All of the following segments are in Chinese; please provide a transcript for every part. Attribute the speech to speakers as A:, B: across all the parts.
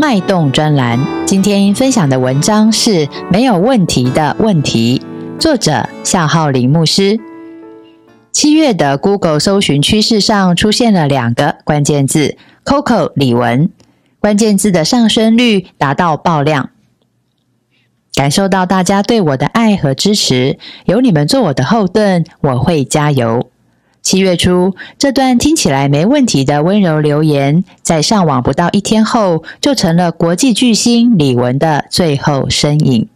A: 脉动专栏，今天分享的文章是没有问题的问题。作者夏浩林牧师。七月的 Google 搜寻趋势上出现了两个关键字：Coco 李玟。关键字的上升率达到爆量，感受到大家对我的爱和支持。有你们做我的后盾，我会加油。七月初，这段听起来没问题的温柔留言，在上网不到一天后，就成了国际巨星李玟的最后身影。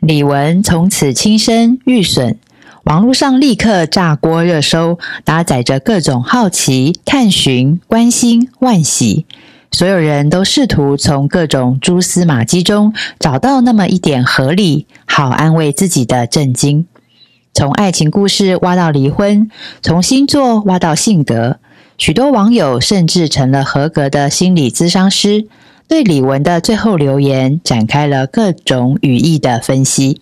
A: 李玟从此轻生遇损，网络上立刻炸锅热搜，搭载着各种好奇、探寻、关心、惋喜，所有人都试图从各种蛛丝马迹中找到那么一点合理，好安慰自己的震惊。从爱情故事挖到离婚，从星座挖到性格，许多网友甚至成了合格的心理咨商师，对李玟的最后留言展开了各种语义的分析。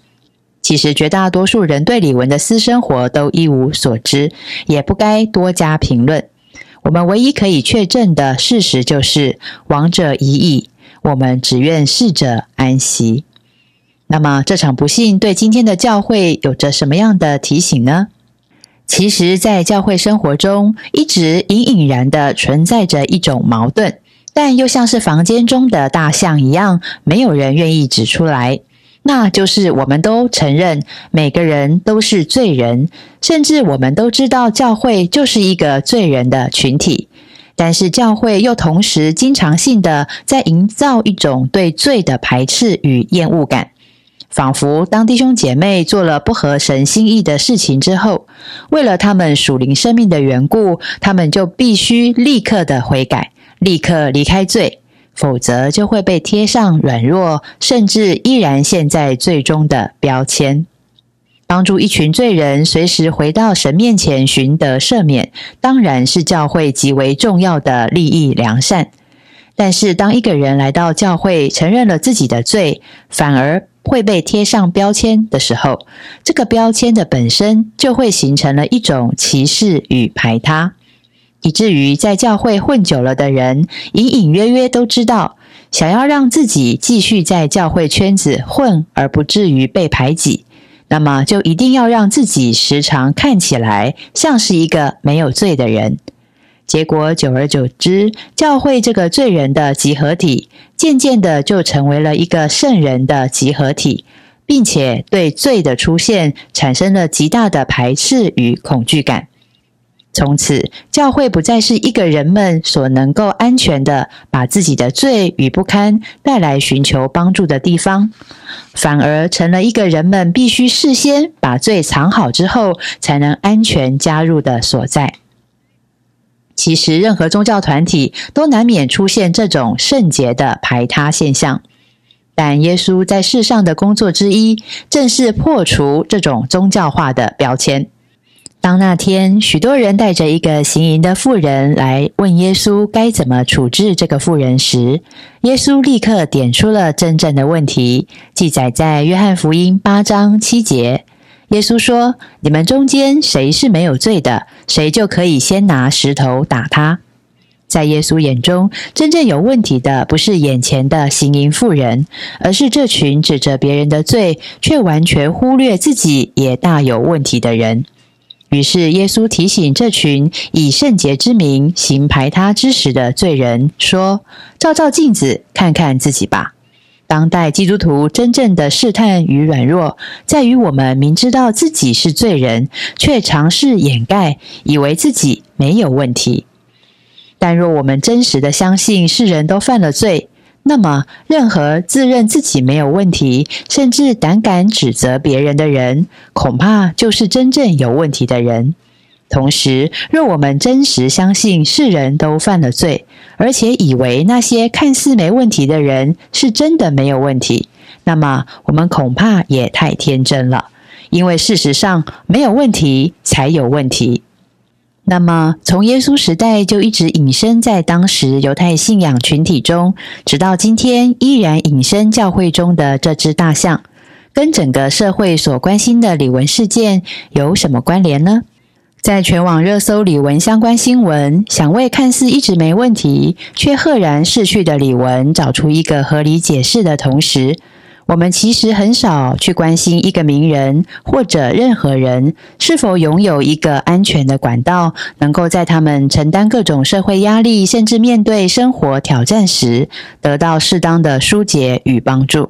A: 其实绝大多数人对李玟的私生活都一无所知，也不该多加评论。我们唯一可以确证的事实就是，亡者已矣，我们只愿逝者安息。那么这场不幸对今天的教会有着什么样的提醒呢？其实，在教会生活中，一直隐隐然的存在着一种矛盾，但又像是房间中的大象一样，没有人愿意指出来。那就是我们都承认每个人都是罪人，甚至我们都知道教会就是一个罪人的群体，但是教会又同时经常性的在营造一种对罪的排斥与厌恶感。仿佛当弟兄姐妹做了不合神心意的事情之后，为了他们属灵生命的缘故，他们就必须立刻的悔改，立刻离开罪，否则就会被贴上软弱，甚至依然陷在罪中的标签。帮助一群罪人随时回到神面前寻得赦免，当然是教会极为重要的利益良善。但是，当一个人来到教会，承认了自己的罪，反而会被贴上标签的时候，这个标签的本身就会形成了一种歧视与排他，以至于在教会混久了的人，隐隐约约都知道，想要让自己继续在教会圈子混，而不至于被排挤，那么就一定要让自己时常看起来像是一个没有罪的人。结果，久而久之，教会这个罪人的集合体，渐渐的就成为了一个圣人的集合体，并且对罪的出现产生了极大的排斥与恐惧感。从此，教会不再是一个人们所能够安全的把自己的罪与不堪带来寻求帮助的地方，反而成了一个人们必须事先把罪藏好之后，才能安全加入的所在。其实，任何宗教团体都难免出现这种圣洁的排他现象，但耶稣在世上的工作之一，正是破除这种宗教化的标签。当那天许多人带着一个行淫的妇人来问耶稣该怎么处置这个妇人时，耶稣立刻点出了真正的问题，记载在约翰福音八章七节。耶稣说：“你们中间谁是没有罪的，谁就可以先拿石头打他。”在耶稣眼中，真正有问题的不是眼前的行淫妇人，而是这群指着别人的罪，却完全忽略自己也大有问题的人。于是，耶稣提醒这群以圣洁之名行排他之实的罪人说：“照照镜子，看看自己吧。”当代基督徒真正的试探与软弱，在于我们明知道自己是罪人，却尝试掩盖，以为自己没有问题。但若我们真实的相信世人都犯了罪，那么任何自认自己没有问题，甚至胆敢指责别人的人，恐怕就是真正有问题的人。同时，若我们真实相信世人都犯了罪，而且以为那些看似没问题的人是真的没有问题，那么我们恐怕也太天真了。因为事实上，没有问题才有问题。那么，从耶稣时代就一直隐身在当时犹太信仰群体中，直到今天依然隐身教会中的这只大象，跟整个社会所关心的李文事件有什么关联呢？在全网热搜李文相关新闻，想为看似一直没问题却赫然逝去的李文找出一个合理解释的同时，我们其实很少去关心一个名人或者任何人是否拥有一个安全的管道，能够在他们承担各种社会压力，甚至面对生活挑战时，得到适当的疏解与帮助。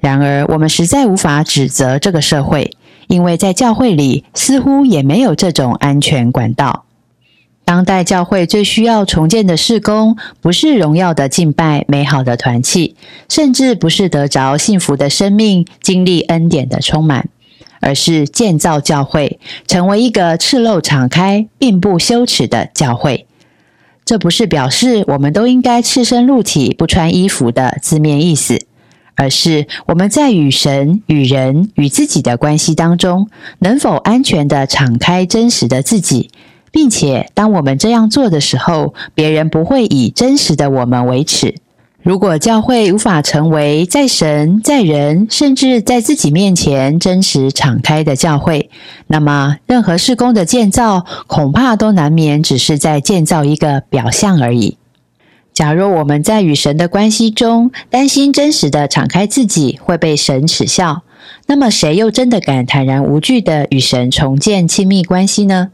A: 然而，我们实在无法指责这个社会。因为在教会里似乎也没有这种安全管道。当代教会最需要重建的事工，不是荣耀的敬拜、美好的团契，甚至不是得着幸福的生命、经历恩典的充满，而是建造教会，成为一个赤露敞开、并不羞耻的教会。这不是表示我们都应该赤身露体、不穿衣服的字面意思。而是我们在与神、与人、与自己的关系当中，能否安全的敞开真实的自己，并且当我们这样做的时候，别人不会以真实的我们为耻。如果教会无法成为在神、在人，甚至在自己面前真实敞开的教会，那么任何事工的建造，恐怕都难免只是在建造一个表象而已。假若我们在与神的关系中担心真实的敞开自己会被神耻笑，那么谁又真的敢坦然无惧的与神重建亲密关系呢？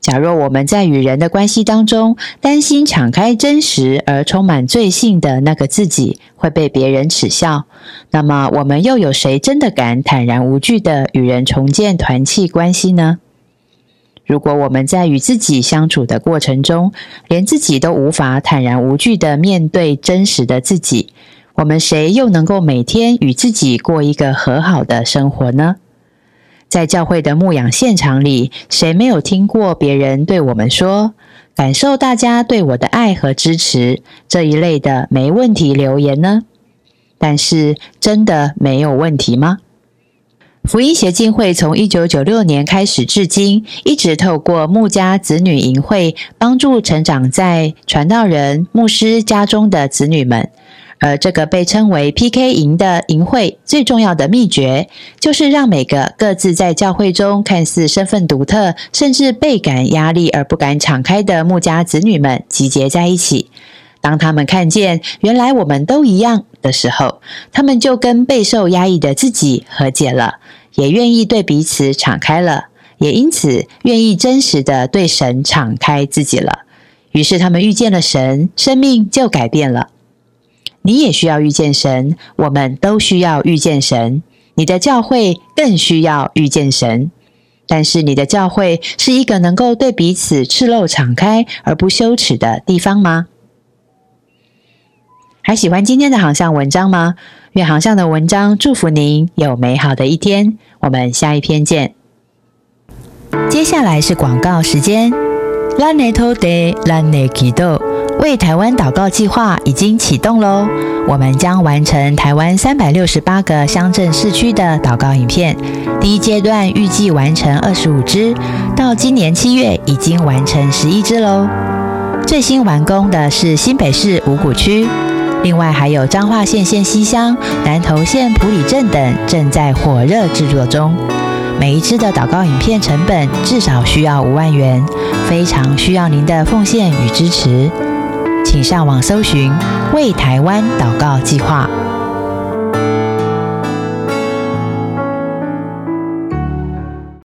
A: 假若我们在与人的关系当中担心敞开真实而充满罪性的那个自己会被别人耻笑，那么我们又有谁真的敢坦然无惧的与人重建团契关系呢？如果我们在与自己相处的过程中，连自己都无法坦然无惧的面对真实的自己，我们谁又能够每天与自己过一个和好的生活呢？在教会的牧养现场里，谁没有听过别人对我们说“感受大家对我的爱和支持”这一类的没问题留言呢？但是，真的没有问题吗？福音协进会从一九九六年开始至今，一直透过牧家子女营会，帮助成长在传道人、牧师家中的子女们。而这个被称为 PK 营的营会，最重要的秘诀，就是让每个各自在教会中看似身份独特，甚至倍感压力而不敢敞开的牧家子女们集结在一起。当他们看见原来我们都一样的时候，他们就跟备受压抑的自己和解了。也愿意对彼此敞开了，也因此愿意真实的对神敞开自己了。于是他们遇见了神，生命就改变了。你也需要遇见神，我们都需要遇见神。你的教会更需要遇见神。但是你的教会是一个能够对彼此赤露敞开而不羞耻的地方吗？还喜欢今天的航向文章吗？愿航向的文章祝福您有美好的一天。我们下一篇见。接下来是广告时间。拉内托德拉内基多为台湾祷告计划已经启动喽！我们将完成台湾三百六十八个乡镇市区的祷告影片。第一阶段预计完成二十五支，到今年七月已经完成十一支喽。最新完工的是新北市五股区。另外还有彰化县县西乡、南投县埔里镇等正在火热制作中。每一支的祷告影片成本至少需要五万元，非常需要您的奉献与支持。请上网搜寻“为台湾祷告计划”。